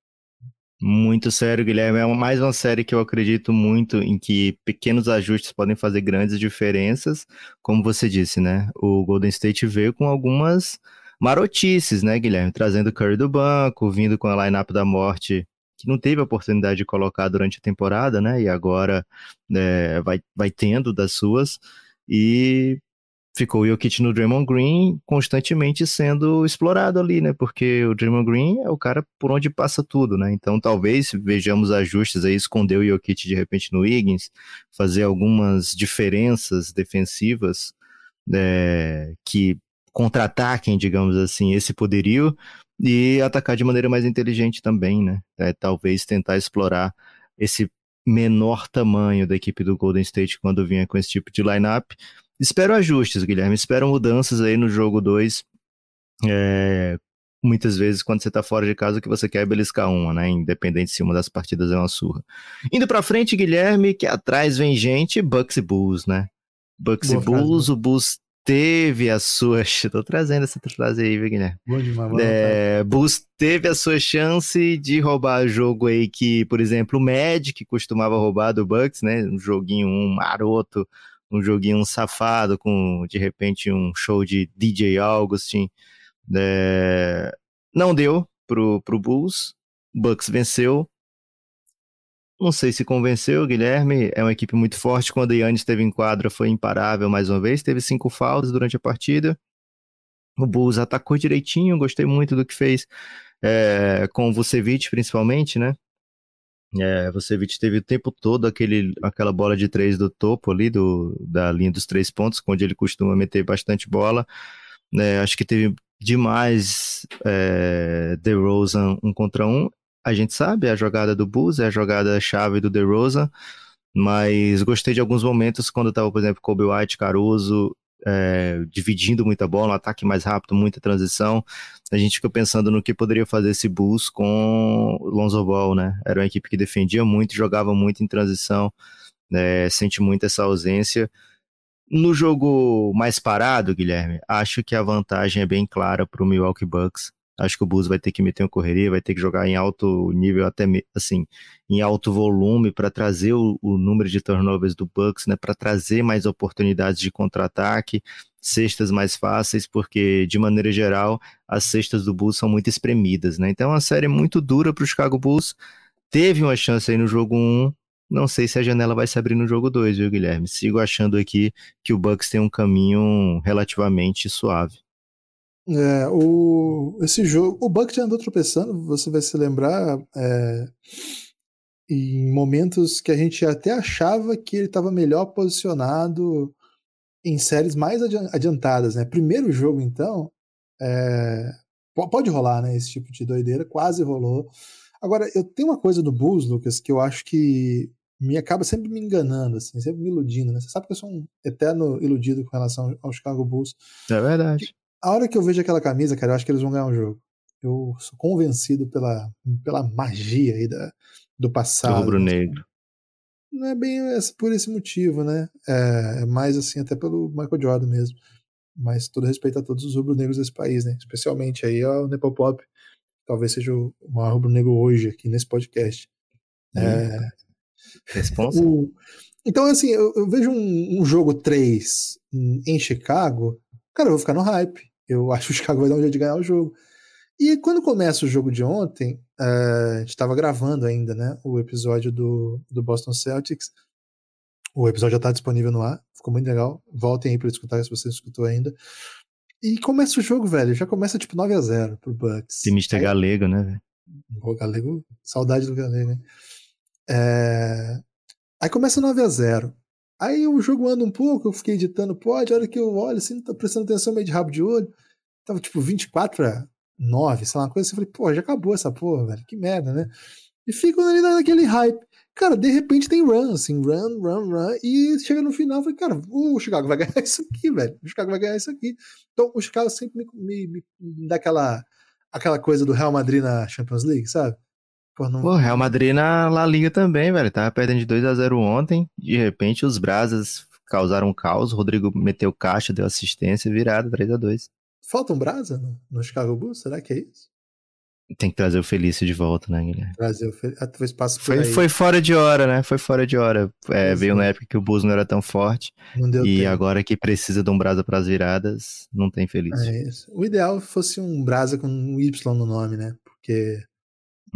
Muito sério, Guilherme. É mais uma série que eu acredito muito em que pequenos ajustes podem fazer grandes diferenças. Como você disse, né? O Golden State veio com algumas marotices, né, Guilherme? Trazendo o Curry do banco, vindo com a lineup da morte, que não teve a oportunidade de colocar durante a temporada, né? E agora é, vai, vai tendo das suas. E ficou o Jokic no Draymond Green constantemente sendo explorado ali, né? Porque o Draymond Green é o cara por onde passa tudo, né? Então talvez vejamos ajustes aí, esconder o Jokic de repente no Higgins, fazer algumas diferenças defensivas é, que contra-ataquem, digamos assim, esse poderio e atacar de maneira mais inteligente também, né? É, talvez tentar explorar esse menor tamanho da equipe do Golden State quando vinha com esse tipo de lineup Espero ajustes, Guilherme. Espero mudanças aí no jogo 2. É, muitas vezes, quando você tá fora de casa, o que você quer é beliscar uma, né? Independente se uma das partidas é uma surra. Indo pra frente, Guilherme, que atrás vem gente, Bucks e Bulls, né? Bucks Boa e Bulls, frase, né? o Bulls teve a sua. Tô trazendo essa frase aí, viu, Guilherme? Bom demais, bom é, Bulls teve a sua chance de roubar jogo aí que, por exemplo, o Magic costumava roubar do Bucks, né? Um joguinho um maroto um joguinho safado com, de repente, um show de DJ Augustin. É... Não deu pro, pro Bulls. Bucks venceu. Não sei se convenceu, Guilherme. É uma equipe muito forte. Quando Yannis esteve em quadra, foi imparável mais uma vez. Teve cinco faltas durante a partida. O Bulls atacou direitinho. Gostei muito do que fez é, com o Vucevic, principalmente, né? É, você teve o tempo todo aquele, aquela bola de três do topo ali, do, da linha dos três pontos, onde ele costuma meter bastante bola. É, acho que teve demais é, DeRozan um contra um. A gente sabe, a jogada do Bulls é a jogada chave do DeRozan, mas gostei de alguns momentos quando estava, por exemplo, Kobe White, Caruso é, dividindo muita bola, um ataque mais rápido, muita transição. A gente fica pensando no que poderia fazer esse Bulls com Lonzo Ball, né? Era uma equipe que defendia muito, jogava muito em transição, né? sente muito essa ausência. No jogo mais parado, Guilherme, acho que a vantagem é bem clara para o Milwaukee Bucks. Acho que o Bulls vai ter que meter uma correria, vai ter que jogar em alto nível, até assim, em alto volume, para trazer o, o, número de turnovers do Bucks, né? Para trazer mais oportunidades de contra-ataque, cestas mais fáceis, porque de maneira geral as cestas do Bulls são muito espremidas, né? Então é uma série muito dura para o Chicago Bulls. Teve uma chance aí no jogo 1, não sei se a janela vai se abrir no jogo 2, viu, Guilherme? Sigo achando aqui que o Bucks tem um caminho relativamente suave. É, o, esse jogo, o Buck já andou tropeçando, você vai se lembrar, é, em momentos que a gente até achava que ele estava melhor posicionado em séries mais adiantadas, né? Primeiro jogo, então, é, pode rolar, né? Esse tipo de doideira, quase rolou. Agora, eu tenho uma coisa do Bulls, Lucas, que eu acho que me acaba sempre me enganando, assim, sempre me iludindo, né? Você sabe que eu sou um eterno iludido com relação ao Chicago Bulls. É verdade a hora que eu vejo aquela camisa, cara, eu acho que eles vão ganhar o um jogo. Eu sou convencido pela, pela magia aí da, do passado. Rubro-negro. Não é bem por esse motivo, né? É, é mais assim, até pelo Michael Jordan mesmo. Mas todo respeito a todos os rubro-negros desse país, né? Especialmente aí ao Nepopop. Talvez seja o maior rubro-negro hoje aqui nesse podcast. É... Responsa? O... Então, assim, eu, eu vejo um, um jogo 3 em Chicago cara, eu vou ficar no hype. Eu acho que o Chicago vai dar um jeito de ganhar o jogo. E quando começa o jogo de ontem, uh, a gente estava gravando ainda, né? O episódio do, do Boston Celtics. O episódio já está disponível no ar, ficou muito legal. Voltem aí para escutar se você não escutou ainda. E começa o jogo, velho. Já começa tipo 9 a 0 pro Bucks. Timista galego, né, velho? O galego, saudade do galego, né? É... Aí começa 9 a 0 Aí o jogo anda um pouco, eu fiquei editando pode, a hora que eu olho assim, tá prestando atenção meio de rabo de olho, tava tipo 24 pra 9, sei lá, uma coisa assim, eu falei, pô, já acabou essa porra, velho, que merda, né? E fico ali naquele hype. Cara, de repente tem run, assim, run, run, run, e chega no final, eu falei, cara, o Chicago vai ganhar isso aqui, velho, o Chicago vai ganhar isso aqui. Então o Chicago sempre me, me, me dá aquela, aquela coisa do Real Madrid na Champions League, sabe? Pô, não... Pô, Real Madrid na La Liga também, velho. Tava perdendo de 2 a 0 ontem. De repente, os Brasas causaram um caos. O Rodrigo meteu caixa, deu assistência, virada 3 a 2 Falta um Brasa no, no Chicago Bulls? Será que é isso? Tem que trazer o Felício de volta, né, Guilherme? Trazer o Felício. Ah, espaço foi, foi fora de hora, né? Foi fora de hora. É, veio na época que o Bus não era tão forte. E tempo. agora que precisa de um Brasa para as viradas, não tem Felício. É isso. O ideal fosse um Brasa com um Y no nome, né? Porque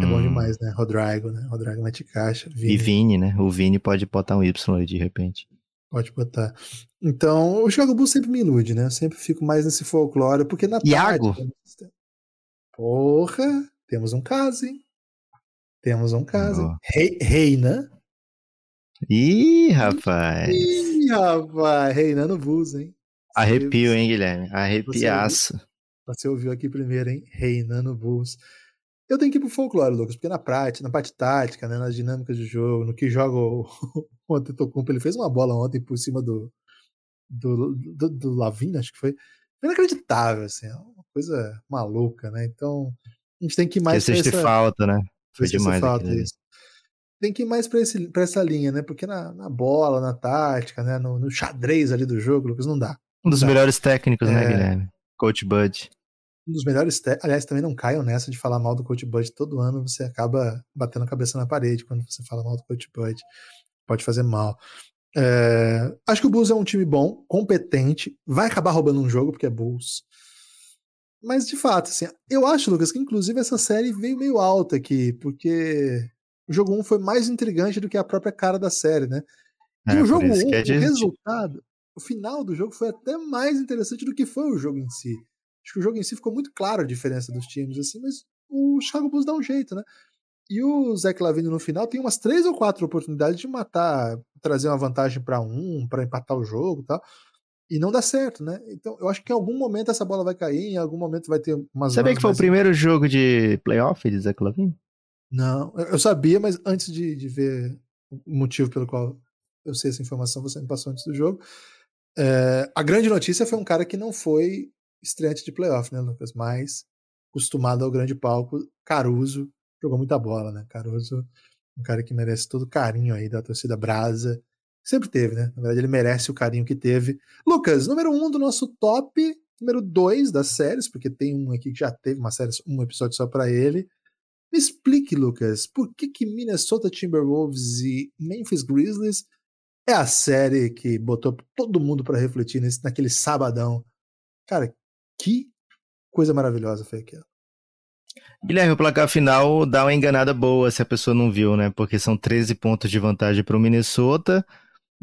é hum. bom demais, né? Rodrigo, né? Rodrigo mete caixa. Vini. E Vini, né? O Vini pode botar um Y aí de repente. Pode botar. Então, o Chicago Bulls sempre me ilude, né? Eu sempre fico mais nesse folclore, porque na Iago? Tática, porra, temos um caso, hein? Temos um caso. Oh. Rei, reina. Ih, rapaz. Ih, rapaz. Reinando Bulls, hein? Arrepio, hein, Guilherme? Arrepiaço. Você ouviu aqui primeiro, hein? Reinando Bulls. Eu tenho que ir pro folclore, Lucas, porque na prática, na parte tática, né, nas dinâmicas de jogo, no que joga o, o Antetokounmpo, ele fez uma bola ontem por cima do do, do, do Lavigne, acho que foi. Inacreditável, assim, é uma coisa maluca, né? Então, a gente tem que ir mais pra essa... falta, né? Foi demais. Falta, isso. Tem que ir mais pra essa linha, né? Porque na, na bola, na tática, né? No, no, xadrez ali do jogo, Lucas, não dá. Um dos dá. melhores técnicos, né, é... né, Guilherme? Coach Bud um dos melhores. Aliás, também não caiam nessa de falar mal do Coach Bud. Todo ano você acaba batendo a cabeça na parede quando você fala mal do Coach Bud. Pode fazer mal. É... Acho que o Bulls é um time bom, competente, vai acabar roubando um jogo porque é Bulls. Mas de fato, assim, eu acho, Lucas, que inclusive essa série veio meio alta aqui, porque o jogo 1 foi mais intrigante do que a própria cara da série, né? E é, o jogo 1, é o resultado, o final do jogo foi até mais interessante do que foi o jogo em si. Acho que o jogo em si ficou muito claro a diferença dos times, assim, mas o Chicago Bulls dá um jeito, né? E o Zach Lavine no final tem umas três ou quatro oportunidades de matar, trazer uma vantagem para um, para empatar o jogo, tal. E não dá certo, né? Então, eu acho que em algum momento essa bola vai cair, em algum momento vai ter umas. Sabia que foi o primeiro jogo de playoff de Zach Lavine? Não, eu sabia, mas antes de, de ver o motivo pelo qual eu sei essa informação, você me passou antes do jogo. É, a grande notícia foi um cara que não foi estreante de playoff, né, Lucas? Mas acostumado ao grande palco, Caruso jogou muita bola, né? Caruso, um cara que merece todo o carinho aí da torcida brasa. Sempre teve, né? Na verdade, ele merece o carinho que teve. Lucas, número um do nosso top, número dois das séries, porque tem um aqui que já teve uma série, um episódio só para ele. Me explique, Lucas, por que, que Minnesota Timberwolves e Memphis Grizzlies é a série que botou todo mundo para refletir nesse, naquele sabadão. Cara, que coisa maravilhosa foi aquela. Guilherme, o placar final dá uma enganada boa se a pessoa não viu, né? Porque são 13 pontos de vantagem para o Minnesota.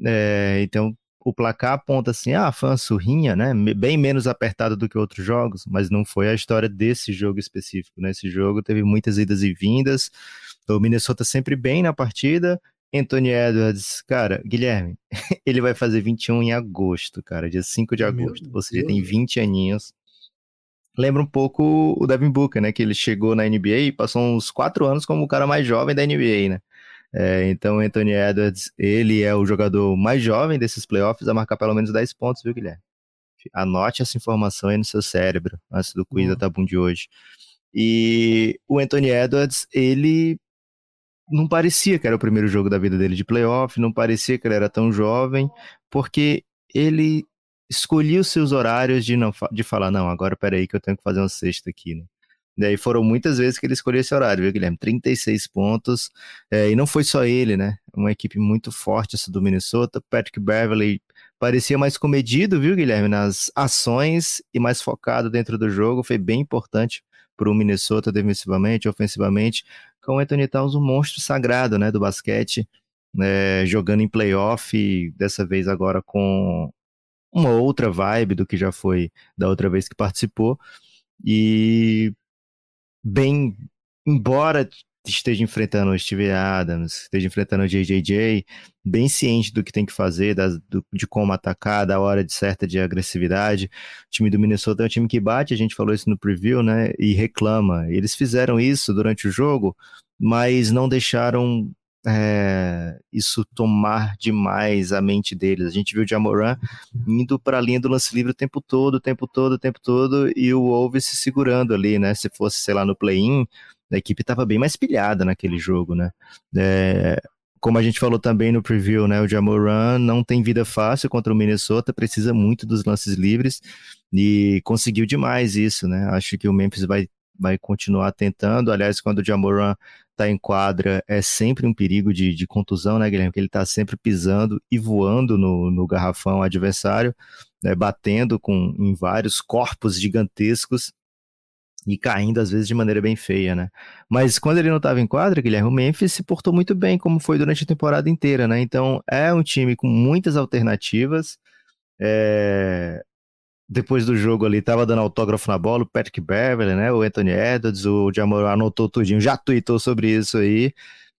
É, então, o placar aponta assim: ah, foi uma surrinha, né? Bem menos apertado do que outros jogos, mas não foi a história desse jogo específico. Nesse né? jogo teve muitas idas e vindas. O Minnesota sempre bem na partida. Anthony Edwards, cara, Guilherme, ele vai fazer 21 em agosto, cara, dia 5 de agosto. Ou seja, tem 20 aninhos lembra um pouco o Devin Booker, né? Que ele chegou na NBA e passou uns quatro anos como o cara mais jovem da NBA, né? É, então, Anthony Edwards, ele é o jogador mais jovem desses playoffs a marcar pelo menos 10 pontos, viu, Guilherme? Anote essa informação aí no seu cérebro, antes do quiz uhum. da Tabum de hoje. E o Anthony Edwards, ele não parecia que era o primeiro jogo da vida dele de playoff, não parecia que ele era tão jovem, porque ele escolhi os seus horários de não de falar, não, agora peraí que eu tenho que fazer uma sexta aqui, né? Daí foram muitas vezes que ele escolheu esse horário, viu, Guilherme? 36 pontos. É, e não foi só ele, né? Uma equipe muito forte essa do Minnesota. Patrick Beverly parecia mais comedido, viu, Guilherme? Nas ações e mais focado dentro do jogo. Foi bem importante para o Minnesota defensivamente, ofensivamente. Com o Anthony Towns, um monstro sagrado, né? Do basquete. É, jogando em playoff, dessa vez agora com uma outra vibe do que já foi da outra vez que participou. E bem, embora esteja enfrentando o Steve Adams, esteja enfrentando o JJJ, bem ciente do que tem que fazer, das, do, de como atacar, da hora de certa de agressividade. O time do Minnesota é um time que bate, a gente falou isso no preview, né? E reclama. Eles fizeram isso durante o jogo, mas não deixaram é, isso tomar demais a mente deles. A gente viu o Jamoran indo para a linha do lance livre o tempo todo, o tempo todo, o tempo todo, e o Wolves se segurando ali, né? Se fosse, sei lá, no play-in, a equipe estava bem mais pilhada naquele jogo, né? É, como a gente falou também no preview, né? O Jamoran não tem vida fácil contra o Minnesota, precisa muito dos lances livres e conseguiu demais isso, né? Acho que o Memphis vai vai continuar tentando. Aliás, quando o Jamoran está em quadra, é sempre um perigo de, de contusão, né, Guilherme? Porque ele está sempre pisando e voando no, no garrafão adversário, né, batendo com, em vários corpos gigantescos e caindo às vezes de maneira bem feia, né? Mas quando ele não estava em quadra, Guilherme, o Memphis se portou muito bem, como foi durante a temporada inteira, né? Então é um time com muitas alternativas. É... Depois do jogo ali, tava dando autógrafo na bola, o Patrick Beverly, né? O Anthony Edwards, o Jamor anotou tudinho, já tweetou sobre isso aí.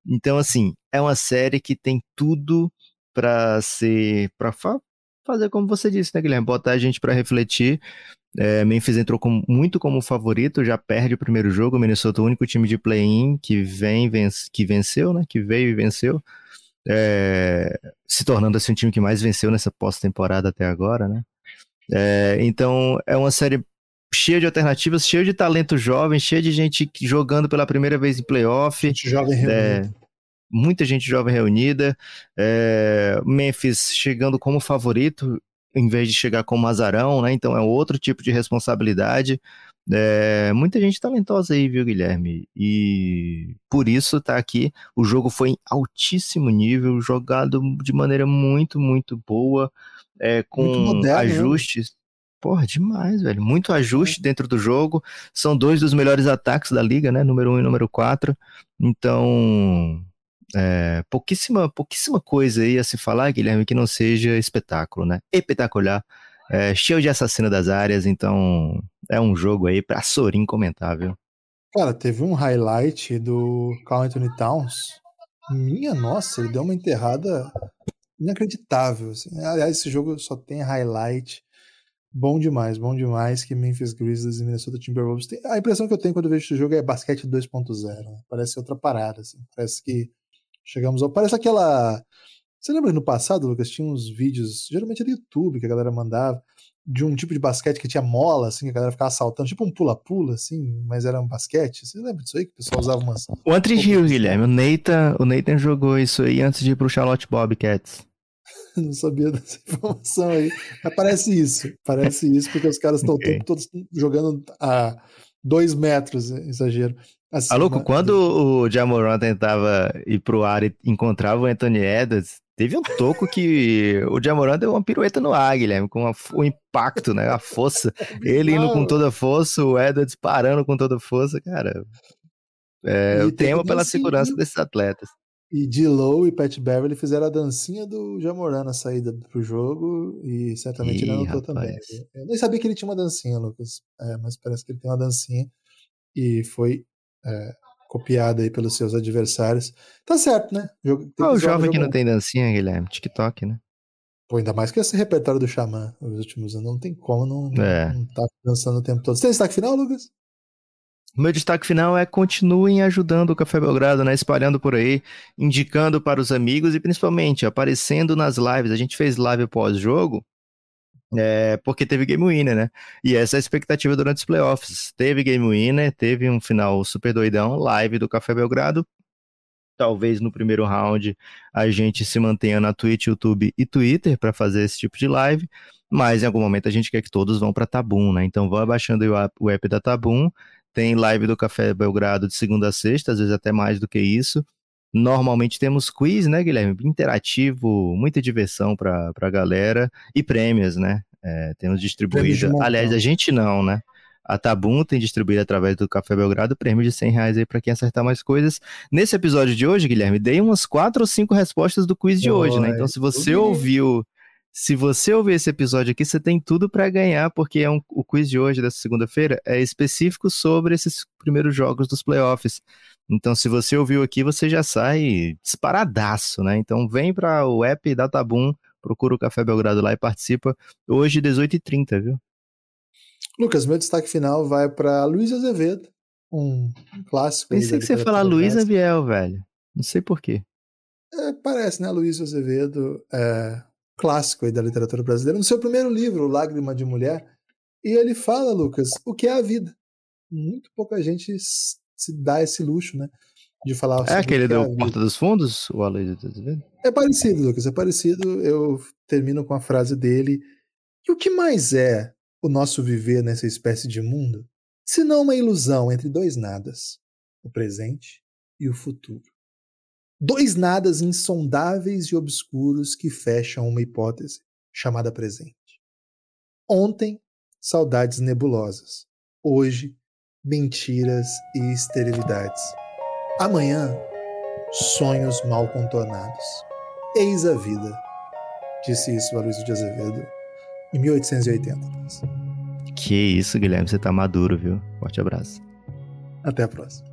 Então, assim, é uma série que tem tudo para ser. para fa fazer como você disse, né, Guilherme? Botar a gente para refletir é, Memphis entrou com, muito como favorito, já perde o primeiro jogo. O Minnesota, o único time de play-in que vem, vence, que venceu, né? Que veio e venceu. É, se tornando assim um time que mais venceu nessa pós-temporada até agora, né? É, então é uma série cheia de alternativas, cheia de talento jovem, cheia de gente jogando pela primeira vez em playoff. Gente jovem é, reunida. muita gente jovem reunida. É, Memphis chegando como favorito, em vez de chegar como azarão, né? Então é outro tipo de responsabilidade. É, muita gente talentosa aí, viu, Guilherme? E por isso tá aqui. O jogo foi em altíssimo nível, jogado de maneira muito, muito boa, é, com moderno, né? ajustes. Né? Porra, demais, velho. Muito ajuste dentro do jogo. São dois dos melhores ataques da liga, né? Número 1 um e número 4. Então, é, pouquíssima, pouquíssima coisa aí a se falar, Guilherme, que não seja espetáculo, né? Espetacular. É, cheio de assassino das áreas, então é um jogo aí pra Sorin comentar, viu? Cara, teve um highlight do Carl Anthony Towns. Minha nossa, ele deu uma enterrada inacreditável. Assim. Aliás, esse jogo só tem highlight. Bom demais, bom demais que Memphis Grizzlies e Minnesota Timberwolves. Tem... A impressão que eu tenho quando vejo esse jogo é basquete 2.0. Né? Parece outra parada. Assim. Parece que Chegamos ao. Parece aquela. Você lembra no passado, Lucas, tinha uns vídeos, geralmente do YouTube, que a galera mandava, de um tipo de basquete que tinha mola, assim, que a galera ficava saltando, tipo um pula-pula, assim, mas era um basquete. Você lembra disso aí? Que o pessoal usava umas. O Antri Rio, Guilherme. O Nathan, o Nathan jogou isso aí antes de ir pro Charlotte Bobcats. Não sabia dessa informação aí. Mas parece isso. Parece isso, porque os caras estão okay. todos jogando a dois metros, exagero. Assim, Maluco, quando o Jamoran tentava ir pro ar e encontrava o Anthony Edwards, teve um toco que o Jamoran deu uma pirueta no ar, Guilherme, com a, o impacto, né? A força. Ele indo com toda a força, o Edwards parando com toda a força, cara. É, eu temo pela segurança desses atletas. E D-Low e Pat Beverly fizeram a dancinha do Jamoran na saída pro jogo e certamente Ih, ele anotou também. Eu nem sabia que ele tinha uma dancinha, Lucas, é, mas parece que ele tem uma dancinha e foi é, copiada aí pelos seus adversários. Tá certo, né? Jogo, ah, o jovem que não tem dancinha, Guilherme, TikTok, né? Pô, ainda mais que esse repertório do Xamã nos últimos anos. Não tem como não, é. não tá dançando o tempo todo. Você tem destaque final, Lucas? O meu destaque final é continuem ajudando o Café Belgrado, né? Espalhando por aí, indicando para os amigos e principalmente aparecendo nas lives. A gente fez live pós-jogo é, porque teve Game Winner, né? E essa é a expectativa durante os playoffs. Teve Game Winner, teve um final super doidão, live do Café Belgrado. Talvez no primeiro round a gente se mantenha na Twitch, YouTube e Twitter para fazer esse tipo de live, mas em algum momento a gente quer que todos vão para Tabum, né? Então vão abaixando o app da Tabum. Tem live do Café Belgrado de segunda a sexta, às vezes até mais do que isso. Normalmente temos quiz, né, Guilherme? Interativo, muita diversão para a galera e prêmios, né? É, temos distribuído. Aliás, a gente não, né? A Tabum tem distribuído através do Café Belgrado prêmio de 100 reais aí para quem acertar mais coisas. Nesse episódio de hoje, Guilherme, dei umas quatro ou cinco respostas do quiz de hoje, né? Então, se você ouviu, se você ouvir esse episódio aqui, você tem tudo para ganhar, porque é um, o quiz de hoje, dessa segunda-feira, é específico sobre esses primeiros jogos dos playoffs. Então, se você ouviu aqui, você já sai disparadaço, né? Então, vem para o app da Tabum, procura o Café Belgrado lá e participa. Hoje, 18h30, viu? Lucas, meu destaque final vai para Luiz Azevedo, um clássico. Pensei que você ia falar Luiz Abiel, velho. Não sei porquê. É, parece, né? Luiz Azevedo, é, clássico aí da literatura brasileira. No seu primeiro livro, Lágrima de Mulher, e ele fala, Lucas, o que é a vida. Muito pouca gente se dá esse luxo, né? De falar É aquele do é Porta dos Fundos, o Aloysio tá dizendo? É parecido, Lucas, é parecido. Eu termino com a frase dele. E o que mais é o nosso viver nessa espécie de mundo? senão uma ilusão entre dois nadas, o presente e o futuro. Dois nadas insondáveis e obscuros que fecham uma hipótese chamada presente. Ontem, saudades nebulosas. Hoje, mentiras e esterilidades. Amanhã, sonhos mal contornados. Eis a vida, disse isso a Luiz de Azevedo em 1880. Que isso, Guilherme, você tá maduro, viu? Forte abraço. Até a próxima.